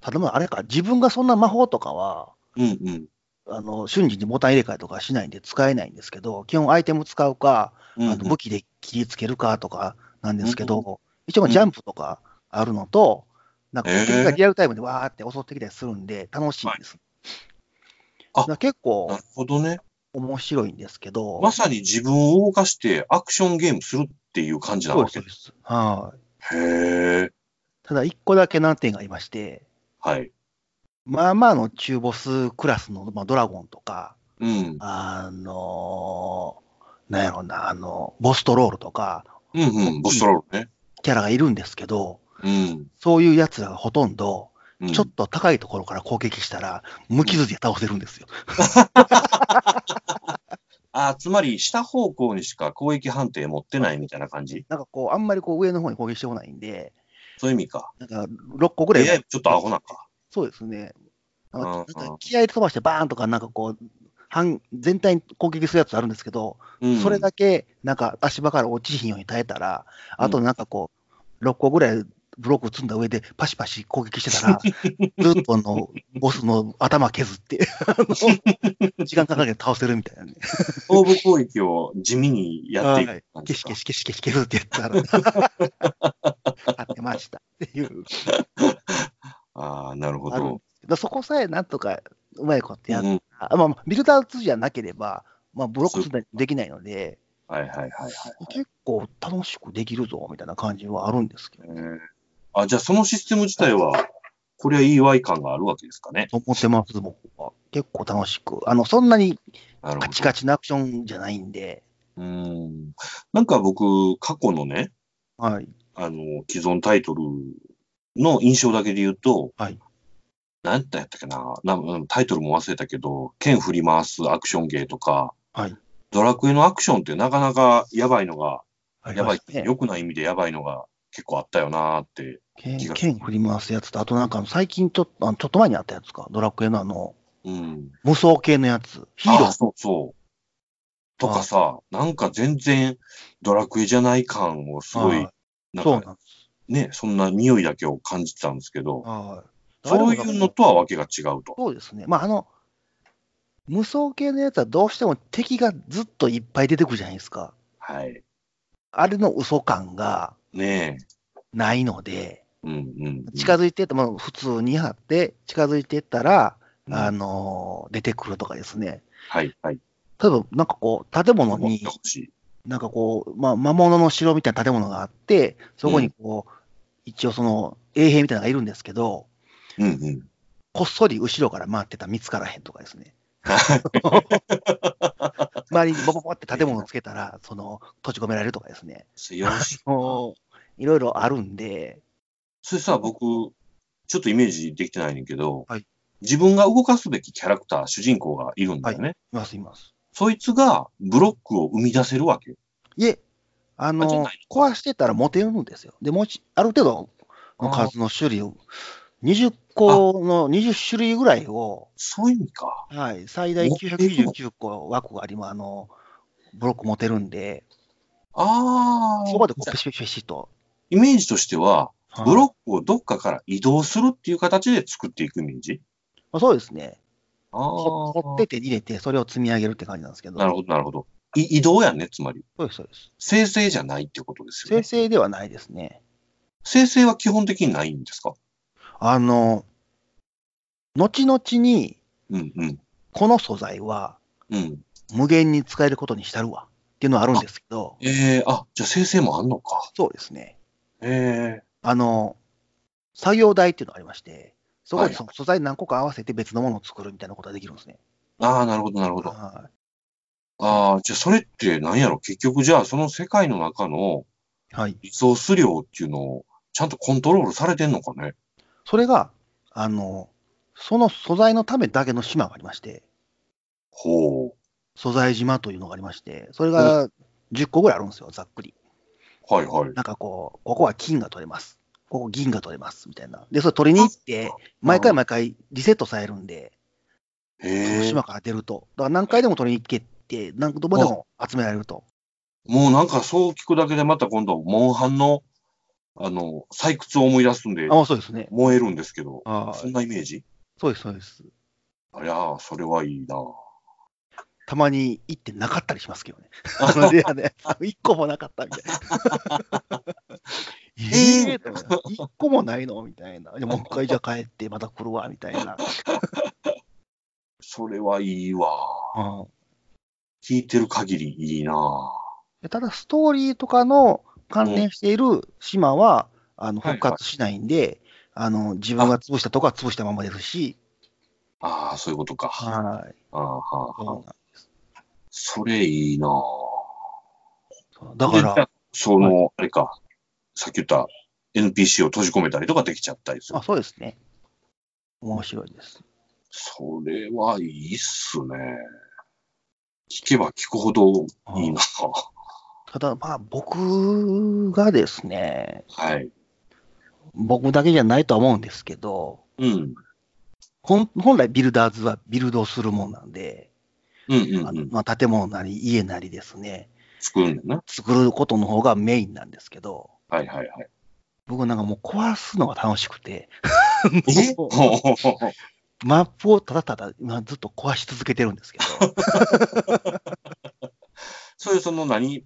B: ただまあ、あれか、自分がそんな魔法とかは、
A: ー、うんうん。
B: あの瞬時にボタン入れ替えとかしないんで使えないんですけど、基本アイテム使うか、
A: うんうん
B: あの武器で切りつけるかとかなんですけど、
A: うん
B: 一応ジャンプとかあるのと、なんか
A: へー
B: 敵がリアルタイムでわーって襲ってきたりするんで、楽しいんです。
A: あ
B: だから結
A: な
B: 構
A: るほどね。
B: 面白いんですけど、
A: まさに自分を動かしてアクションゲームするっていう感じなわけ
B: そうですそうです。はい。
A: へえ。
B: ただ、一個だけ難点がありまして、
A: はい。
B: まあまあの中ボスクラスの、まあ、ドラゴンとか、
A: うん。
B: あのーなんやろうな、あの、ボストロールとか、
A: うんうん。ボストロールね。
B: キャラがいるんですけど、
A: うん。
B: そういうやつらがほとんど、
A: うん
B: ちょっと高いところから攻撃したら、無傷で倒せるんですよ。
A: あ、つまり下方向にしか攻撃判定持ってないみたいな感じ
B: なんかこう、あんまりこう上の方に攻撃してこないんで、
A: そういう意味か。
B: なんか6個ぐらい、
A: えちょっとアホなか。
B: そうですね。なんか気合で飛ばしてバーンとか、なんかこう、半全体に攻撃するやつあるんですけど、
A: うん。
B: それだけなんか足場から落ちひんように耐えたら、あとなんかこう、6個ぐらいブロック積んだ上でパシパシ攻撃してたら、ずっとあのボスの頭削って、時間かかけて倒せるみたいなね。
A: 頭部攻撃を地味にやっていく感
B: 消
A: じか。
B: し消し消し消し消すって言ったら、あってましたっていう。
A: ああ、なるほど
B: で。すけどそこさえなんとかうまいことやっ
A: うん
B: あまあ、ビルダーズじゃなければ、まあ、ブロック積んだりできないので、
A: はいはいはいはい。
B: 結構楽しくできるぞみたいな感じはあるんですけど、
A: えーあ、じゃあそのシステム自体は、これはいいわい感があるわけですかね？
B: と思ってます、僕は。結構楽しく。あの、そんなに。カチカチなアクションじゃないんで、
A: うん。なんか僕、過去のね、
B: はい。
A: あの、既存タイトルの印象だけで言うと、
B: はい。
A: なんてやったっけなタイトルも忘れたけど、剣振り回すアクションゲーとか、
B: はい。
A: ドラクエのアクションってなかなかやばいのが、やばい、
B: ね。
A: 良くない意味でやばいのが結構あったよなーって。
B: 剣剣振り回すやつと、あとなんか最近ちょっと、ちょっと前にあったやつか、ドラクエのあの、
A: うん。
B: 無双系のやつ、ヒーロー。
A: あそうそう。とかさ、なんか全然ドラクエじゃない感をすごいなんか
B: なんです。
A: ね、そんな匂いだけを感じてたんですけど、
B: はい。
A: そういうのとはわけが違うと。
B: そうですね。まあ、あの、無双系のやつはどうしても敵がずっといっぱい出てくるじゃないですか。
A: はい。
B: あれの嘘感が
A: ね
B: ないので、
A: え。うんうんうん。
B: 近づいてって、も普通に張って、近づいていったら、
A: うん
B: あのー出てくるとかですね。
A: はいはい。
B: 例えば、なんかこう、建物に。なんかこう、まあ、魔物の城みたいな建物があって、そこにこう、一応その、衛兵みたいなのがいるんですけど、
A: うんうん。
B: こっそり後ろから回ってたら見つからへんとかですね。周りにボボボって建物をつけたら、その、閉じ込められるとかですね。
A: よし。
B: いろいろあるんで、
A: それさ、僕、ちょっとイメージできてないねんけど、
B: はい
A: 自分が動かすべきキャラクター、主人公がいるんだよね。
B: います、います。
A: そいつがブロックを生み出せるわけ。
B: いえ、あの壊してたら持てるんですよ。で、もち、ある程度の数の種類を、20個の20種類ぐらいを、
A: そういう意味か。
B: はい、最大
A: 持ってる
B: 999個枠がありまあの、ブロック持てるんで、
A: ああ。
B: そこでこう、ペシペシペシと。
A: イメージとしては、ブロ
B: ック、
A: をどっかから移動するっていう形で作っていくイメージ？
B: まあ、そうですね。
A: あ
B: ほ掘って手に入れて、それを積み上げるって感じなんですけど。
A: なるほど、なるほど。い移動やんね、つまり。
B: そうです、そうです。
A: 生成じゃないってことですよ
B: 生
A: ね。
B: 成ではないですね。
A: 生成は基本的にないんですか？
B: あの、後々に、
A: うんうん。
B: この素材は
A: うん。
B: 無限に使えることにしたるわっていうのはあるんですけど、
A: ええあ、じゃあ生成もあんのか。
B: そうですね。
A: ええ
B: あの、作業台っていうのがありまして、そこ
A: はい
B: にその素材何個か合わせて別のものを作るみたいなことができるんですね。
A: ああ、なるほど、なるほど。
B: は
A: ああ、じゃあそれって何やろ？結局じゃあその世界の中の
B: い。はい。
A: リソース量っていうのをちゃんとコントロールされてんのかね？
B: それが、あの、その素材のためだけの島がありまして、
A: ほう。
B: 素材島というのがありまして、それが10個ぐらいあるんですよ、ざっくり。
A: はいはい。
B: なんかこう、ここは金が取れます。こう銀が取れますみたいな。で、それ取りに行って、毎回毎回リセットされるんで、その。島から出ると。だから何回でも取りに行けって、何度もでも集められると。
A: もうなんかそう聞くだけでまた今度、モンハンの、あの、採掘を思い出すんで
B: あ、、そうですね。
A: 燃えるんですけど、
B: あ
A: そんなイメージ？
B: そうです、そうです。
A: あいやー、それはいいな。
B: たまに行ってなかったりしますけどね。あのレアで、あの一個もなかったみたいな。ええと思って一個もないの？みたいな。でもう一回じゃあ帰ってまた来るわ、みたいな。
A: それはいいわ。
B: うん
A: 聞いてる限りいいな。
B: でただ、ストーリーとかの関連している島は、あの
A: はい
B: 復活しないんで、あの自分が潰したとこは潰したままですし、
A: ああ、そういうことか。
B: はい。
A: ああはあはあそれいいな。
B: だか
A: で
B: ら、
A: その、あれか、さっき言った NPC を閉じ込めたりとかできちゃったりする
B: あ。そうですね。面白いです。
A: それはいいっすね。聞けば聞くほどいいな。
B: ただ、まあ、僕がですね、
A: はい。
B: 僕だけじゃないとは思うんですけど、
A: うん。
B: 本本来ビルダーズはビルドをするもんなんで、
A: うんうんうん。
B: あのまあ、建物なり家なりですね、
A: 作るんだな。
B: 作ることの方がメインなんですけど、
A: はいはいはい。
B: 僕なんかもう壊すのが楽しくて、マップをただただ今ずっと壊し続けてるんですけど、
A: それその何？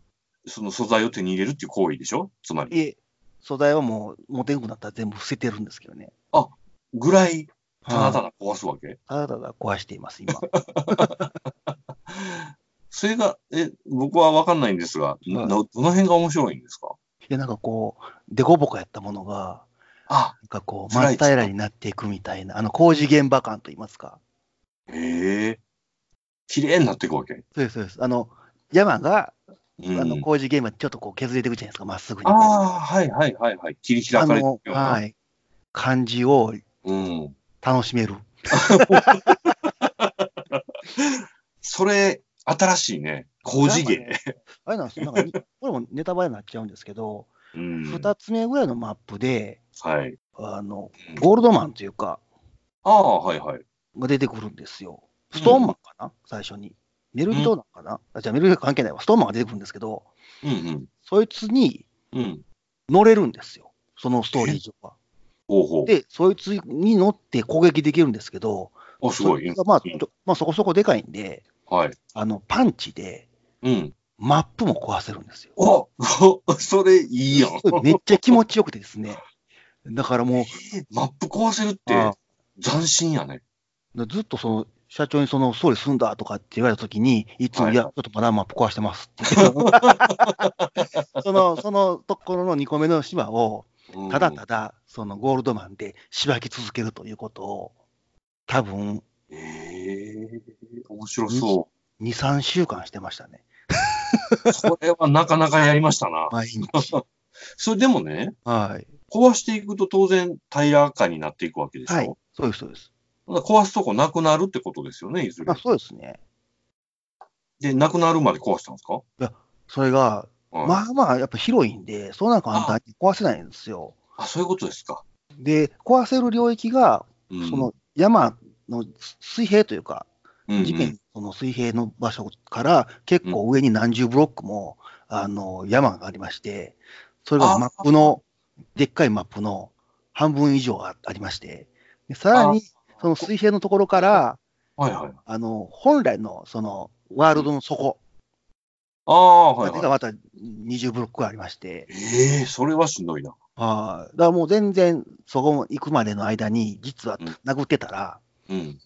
A: その素材を手に入れるっていう行為でしょ？つまり。
B: いえ、素材はもう持てんくなったら全部伏せてるんですけどね。
A: ぐらい、ただた
B: はい
A: だ壊すわけ？
B: ただただ壊しています、今。
A: それが、え、僕はわかんないんですが、な
B: はい。
A: どの辺が面白いんですか？
B: いや、なんかこう、デコボコやったものが、
A: あ、
B: なんかこう、真っ平らになっていくみたいな、あの工事現場感といいますか。
A: へえ。綺麗になっていくわけ？
B: そうです、そうです。あの、山が、
A: うん、
B: あの工事現場にちょっとこう削れていくじゃないですか、まっすぐに。
A: ああ、はいはいはいはい。切り開
B: あ
A: かれてる
B: の、
A: ような。
B: はい。感じを
A: うん。
B: 楽しめる。
A: それ、新しいね。工事芸。
B: あれなんですよ。なんか、これもネタバレになっちゃうんですけど、
A: うん。
B: 二つ目ぐらいのマップで、
A: はい。
B: あの
A: うん、
B: ゴールドマンというか、
A: ああ、はいはい。
B: が出てくるんですよ。ストーンマンかな、最初に。メルビトなのかな、あじゃあメルビト関係ないわ。ストーンマンが出てくるんですけど、
A: うん
B: そいつに
A: うん。うん。
B: 乗れるんですよ。そのストーリー上は。
A: ほうほう。
B: で、そいつに乗って攻撃できるんですけど、
A: あ、すごい。
B: まあ、まあ、そこそこでかいんで、
A: はい。
B: あの、パンチで
A: うん。
B: マップも壊せるんですよ。
A: おそれいいやん。
B: めっちゃ気持ちよくてですね。だからも
A: マップ壊せるって
B: あ
A: 斬新やね。
B: う、ずっとその、社長にその、総理済んだとかって言われたときに、いつも、
A: はい
B: いや、ちょっとまだマップ壊してますって。その、そのところの2個目の島を、
A: うん
B: ただただ、そのゴールドマンでしばき続けるということを、多分、
A: ええ面白そ
B: 2、3週間してましたね。
A: う。それはなかなかやりましたな。
B: 毎日。
A: それでもね、
B: はい。
A: 壊していくと当然平らかになっていくわけでしょ。
B: はい。そうです、そうです。
A: 壊すとこなくなるってことですよね、いずれ
B: あ。そうですね。
A: で、なくなるまで壊したんですか？
B: それが、
A: はい
B: まあまあ、やっぱ広いんで、そんな簡単に壊せないんですよ。
A: あ、そういうことですか。
B: で、壊せる領域が、
A: うん、
B: その山の水平というか、
A: うん
B: その水平の場所から結構上に何十ブロックも、あの山がありまして、それがマップの、でっかいマップの半分以上あありまして、でさらにその水平のところから、
A: はいはい。
B: あの本来のそのワールドの底
A: ああ、はいはい。
B: がまた20ブロックありまして、
A: ええそれはしんどいな。
B: はいだからもう全然そこ行くまでの間に、実は
A: うん
B: 殴ってたら、
A: うん。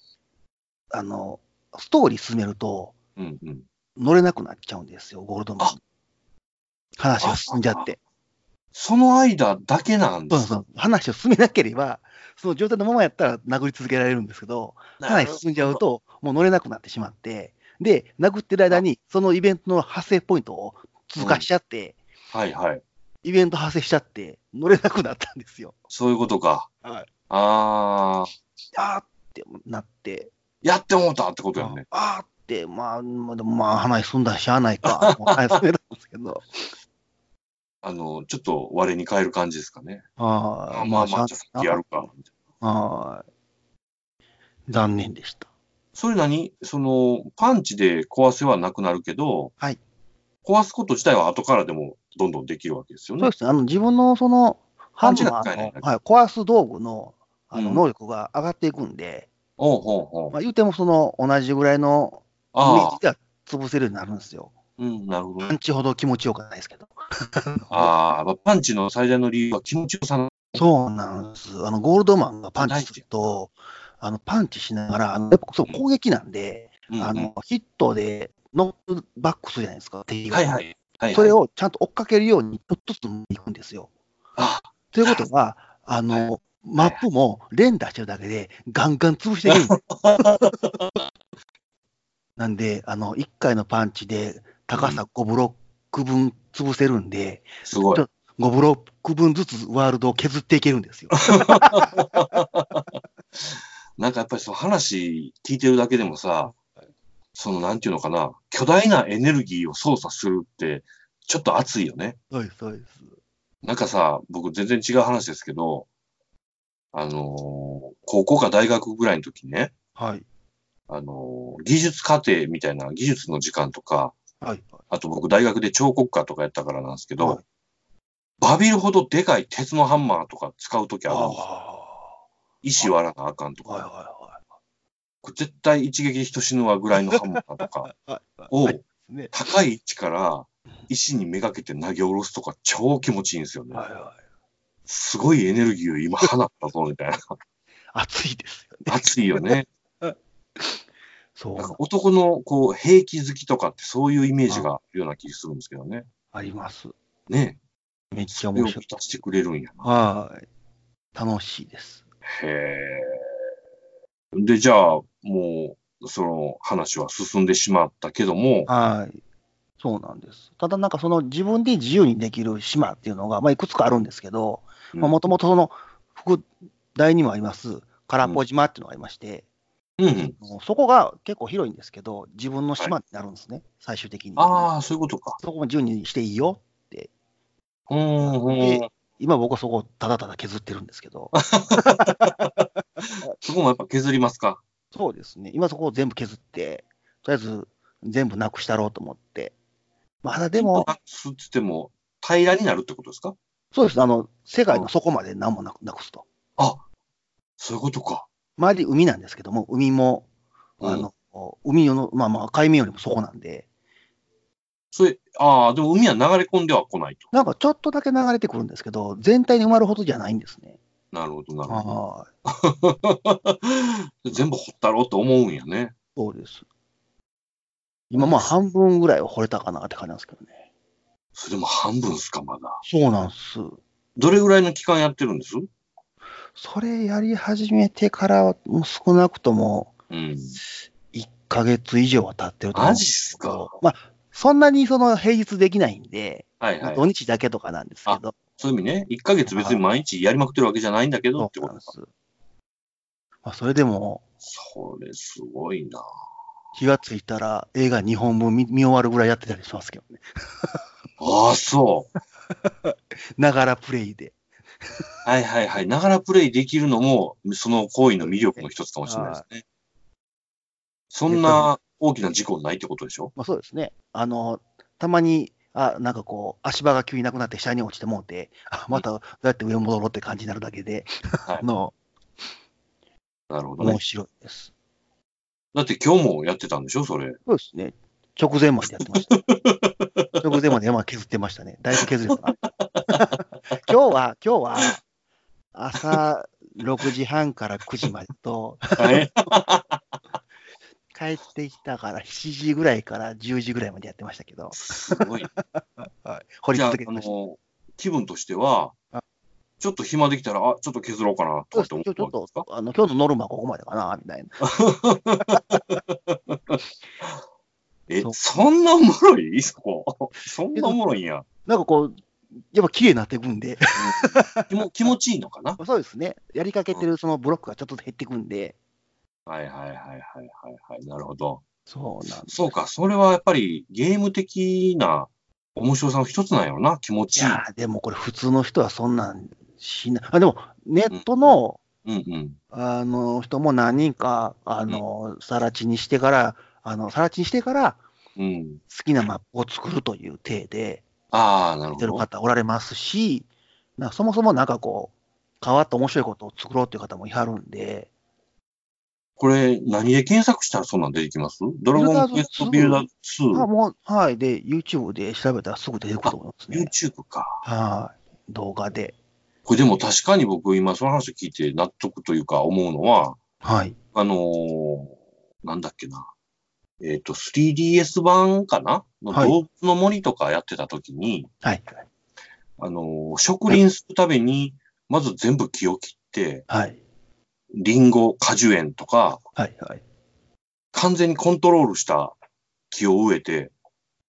B: あのストーリー進めると、
A: うんうん。
B: 乗れなくなっちゃうんですよ、ゴールドマンに。話が進んじゃって。
A: その間だけなんです
B: そうそう。話を進めなければ、その状態のままやったら殴り続けられるんですけど、話進んじゃうと、もう乗れなくなってしまって、で、殴ってる間に、そのイベントの発生ポイントを通過しちゃって、
A: はいはい。
B: イベント発生しちゃって、乗れなくなったんですよ。
A: そういうことか。
B: はい。
A: ああ、
B: あーってなって、
A: やって思ったってことやね。
B: あーって、まあ、まあ、でもまあ話進んだらしゃあないか、もう話進めたんですけど、
A: あの、ちょっと我に変える感じですかね。
B: あ
A: あまあまあ、じゃあやるか。
B: はい。残念でした。
A: それ何？その、パンチで壊せはなくなるけど、
B: はい。
A: 壊すこと自体は後からでもどんどんできるわけですよね。
B: そうですね。あの、自分のその、
A: パンチ
B: ハンマーの、はい、壊す道具の、あの、
A: うん
B: 能力が上がっていくんで、
A: おうほうほう。
B: まあ、言うてもその、同じぐらいのイメーでは潰せるようになるんですよ。
A: うん、なるほど
B: パ。ンチほど気持ちよくはないですけど。
A: ああ、パンチの最大の理由は気持ちよさの。
B: そうなんです。あの、ゴールドマンがパンチすると、あの、パンチしながら、あの、やっぱそう攻撃なんで、
A: うんうん
B: あの、ヒットでノックバックするじゃないですか、敵が。
A: はいはい。はい、
B: それをちゃんと追っかけるように、ちょっとずついくんですよ。
A: あ
B: ということは、あの、マップも連打してるだけで、ガンガン潰していけるんですよ。なんで、あの、1回のパンチで高さ5ブロック分潰せるんで、
A: すごい
B: ちょ。5ブロック分ずつワールドを削っていけるんですよ。
A: なんかやっぱりその話聞いてるだけでもさ、そのなんていうのかな、巨大なエネルギーを操作するって、ちょっと熱いよね。
B: そうです、そうです。
A: なんかさ、僕全然違う話ですけど、あのー高校か大学ぐらいの時にね、
B: はい。
A: あのー技術課程みたいな技術の時間とか、
B: はい。
A: あと僕大学で彫刻家とかやったからなんですけど、
B: はい
A: バビルほどでかい鉄のハンマーとか使う時あるんですよ。
B: あ
A: 石割らなあかんと
B: あ。はい
A: か、
B: は
A: これ絶対一撃で人死ぬわぐらいのハンマーとか。を。高い位置から石にめがけて投げ下ろすとか超気持ちいいんですよね。
B: はいはい。
A: すごいエネルギーを今放ったぞみたいな。
B: 熱いですよね。
A: 熱いよね。
B: そう
A: 男のこう兵器好きとかってそういうイメージがあるような気がするんですけどね。
B: あります。
A: ね
B: めっちゃ面白い。
A: 満たしてくれるんやな。
B: はい。楽しいです。
A: へえ。で、じゃあ、もう、その話は進んでしまったけども、
B: はい。そうなんです。ただなんかその自分で自由にできる島っていうのが、まあ、いくつかあるんですけど、もともとその副題にもあります、空っぽ島っていうのがありまして、
A: うんうん。
B: そこが結構広いんですけど、自分の島になるんですね、最終的に。
A: ああ、そういうことか。
B: そこも自由にしていいよ。
A: うーん、うん
B: で。今僕はそこをただただ削ってるんですけど、
A: そこもやっぱ削りますか。
B: そうですね、今そこを全部削って、とりあえず全部なくしたろうと思って。まだでも、
A: なくすって言っても、平らになるってことですか？
B: そうです、あの、世界の底まで何もなくなくすと。
A: あ、そういうことか。
B: 周り海なんですけども、海も、
A: うん
B: あの、海の、まあまあ、海面よりも底なんで、
A: それ、ああ、でも海は流れ込んでは来ないと。
B: なんかちょっとだけ流れてくるんですけど、全体に埋まるほどじゃないんですね。
A: なるほど、なるほ
B: はい。
A: ど。全部掘ったろうと思うんやね。
B: そうです。今まあ半分ぐらいは掘れたかなって感じなんですけどね。
A: それでも半分っすか、まだ。
B: そうなんです。
A: どれぐらいの期間やってるんです？
B: それやり始めてからはもう少なくとも
A: うん。
B: 1ヶ月以上は経ってると思うん
A: マジっ
B: です
A: すか？
B: まあ、そんなにその平日できないんで、
A: はいはい。
B: 土日だけとかなんですけど、
A: そういう意味ね。1ヶ月別に毎日やりまくってるわけじゃないんだけどってこと
B: です。まあ、それでも、
A: それすごいな。
B: 気がついたら映画2本分見見終わるぐらいやってたりしますけどね。
A: ああ、そう。
B: ながらプレイで。
A: はいはいはい。ながらプレイできるのも、その行為の魅力の一つかもしれないですね。そんな大きな事故ないってことでしょ？
B: まあ、そうですね。あの、たまに、あ、なんかこう、足場が急になくなって下に落ちてもうて、あ、またどうやって上戻ろうって感じになるだけで、
A: はい
B: あの、
A: なるほどね
B: 面。白いです。
A: だって今日もやってたんでしょ？それ。
B: そうですね。直前までやってました。直前まで山削ってましたね。だいぶ削れたな。今日は、今日は、朝6時半から9時までと、
A: はい。
B: 帰ってきたから7時ぐらいから10時ぐらいまでやってましたけど、
A: すごい。
B: はい、掘り続けてました。
A: 気分としては
B: あ、
A: ちょっと暇できたら、あ、ちょっと削ろうかな、と
B: そう
A: かって思
B: です今日ちょっとあの、今日のノルマはここまでかな、みたいな。
A: え
B: そ
A: んなおもろい？そこ。そんなおもろいんや。
B: なんかこう、やっぱ綺麗になっていくんで、
A: 気も気持ちいいのかな？
B: そうですね。やりかけてるそのブロックがちょっと減っていくんで、
A: はいはいはいはいはいはい。なるほど。
B: そうなん。
A: そうか、それはやっぱりゲーム的な面白さの一つなんやろな、気持
B: い
A: ちいい。
B: やーでもこれ普通の人はそんなんしない。あ、でも、ネットの、
A: うんうん。
B: あの、人も何人か、あの、さら地にしてから、あの、さら地にしてから、
A: うん。
B: 好きなマップを作るという体で、
A: ああ、なる
B: 見てる
A: ほど。
B: 方おられますし、なそもそもなんかこう、変わった面白いことを作ろうっていう方もいはるんで、
A: これ、何で検索したらそんなん出てきます？ドラゴンクエストビルダー2。
B: あもう、はい。で、YouTube で調べたらすぐ出てくると思いますね。
A: YouTube か。
B: はい。動画で。
A: これでも確かに僕今その話を聞いて納得というか思うのは、
B: はい。
A: あのーなんだっけな。えっ、と、3DS 版かな？の
B: はい
A: 動物の森とかやってた時に、
B: はい。
A: あのー植林するために、まず全部木を切って、
B: はい。
A: リンゴ、果樹園とか、
B: はい。はい。
A: 完全にコントロールした木を植えて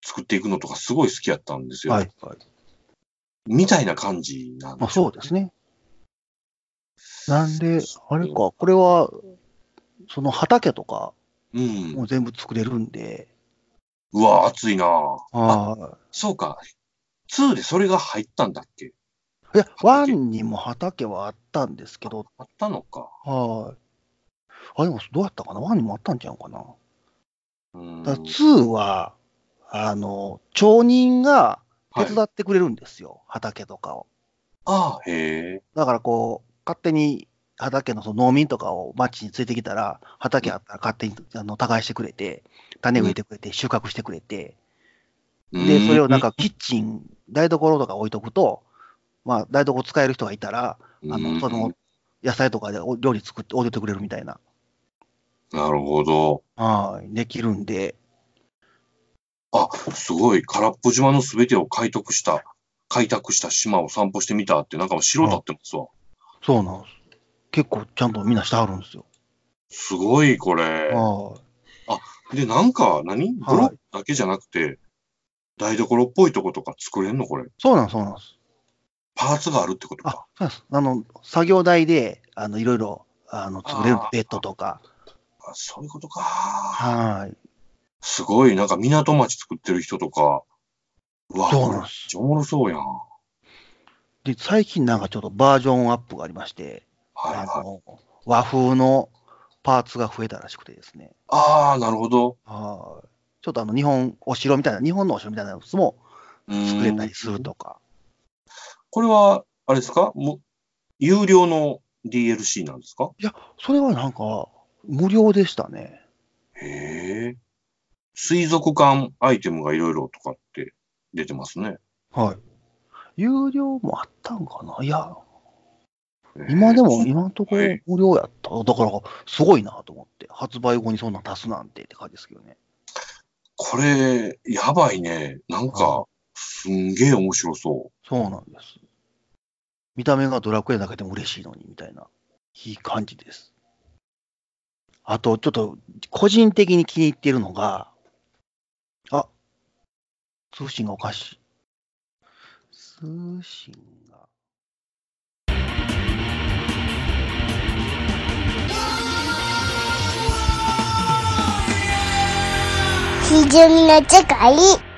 A: 作っていくのとかすごい好きやったんですよ。
B: はい。はい。
A: みたいな感じなん
B: まあ、
A: でしょ
B: そうですね。なんで、あれか、これは、その畑とか
A: うん。
B: も全部作れるんで、
A: うわ、熱いな
B: は
A: そうか。2でそれが入ったんだっけ？
B: い。いや、ワンにも畑はあったんですけど、
A: あったのか。
B: はい。あ、でもどうやったかな？ワンにもあったんちゃうかな
A: うん。
B: だから2は、あの、町人が手
A: はい
B: 伝ってくれるんですよ、畑とかを。
A: ああ、へえ。
B: だからこう、勝手に畑のその農民とかを町に連れてきたら、畑あったら勝手にあの耕してくれて、種植えてくれて、収穫してくれて、で、それをなんかキッチン、台所とか置いとくと、まあ、台所使える人がいたら、
A: うん、
B: あの、その、野菜とかでお料理作って置いてくれるみたいな、
A: なるほど。
B: はい、できるんで、
A: あ、すごい。空っぽ島のすべてを開拓した、開拓した島を散歩してみたって、なんか城立ってますわ。
B: そうなんです。結構ちゃんとみんなしてはるんですよ。
A: すごい、これ。
B: はい。
A: で、なんか何、
B: はい
A: ブロックだけじゃなくて、台所っぽいとことか作れんのこれ？
B: そうなんです、そうなんです。
A: パーツがあるってこと
B: あ
A: か。、
B: そうです。あの、作業台で、あの、いろいろ、あの、作れるベッドとか。
A: あそういうことか。
B: はい。
A: すごい、なんか港町作ってる人とか。うわ、
B: そうなんです
A: おもろそうやん。は
B: で、最近なんかちょっとバージョンアップがありまして、
A: いはい。
B: あの、和風のパーツが増えたらしくてですね。
A: ああ、なるほど。
B: はい。ちょっとあの、日本、お城みたいな、日本のお城みたいなやつも作れたりするとか。
A: これは、あれですか？もう有料の DLC なんですか？
B: いや、それはなんか、無料でしたね。
A: へえ。水族館アイテムがいろいろとかって出てますね。
B: はい。有料もあったんかな？いや、今でも、今のところ
A: はい
B: 無料やった。だから、すごいなと思って。発売後にそんなん足すなんてって感じですけどね。
A: これ、やばいね。なんか、すんげえ面白そ
B: そうなんです。見た目がドラクエだけでも嬉しいのに、みたいな。いい感じです。あと、ちょっと、個人的に気に入っているのが、あ、通信がおかしい。通信？
C: ひじゅみの世界。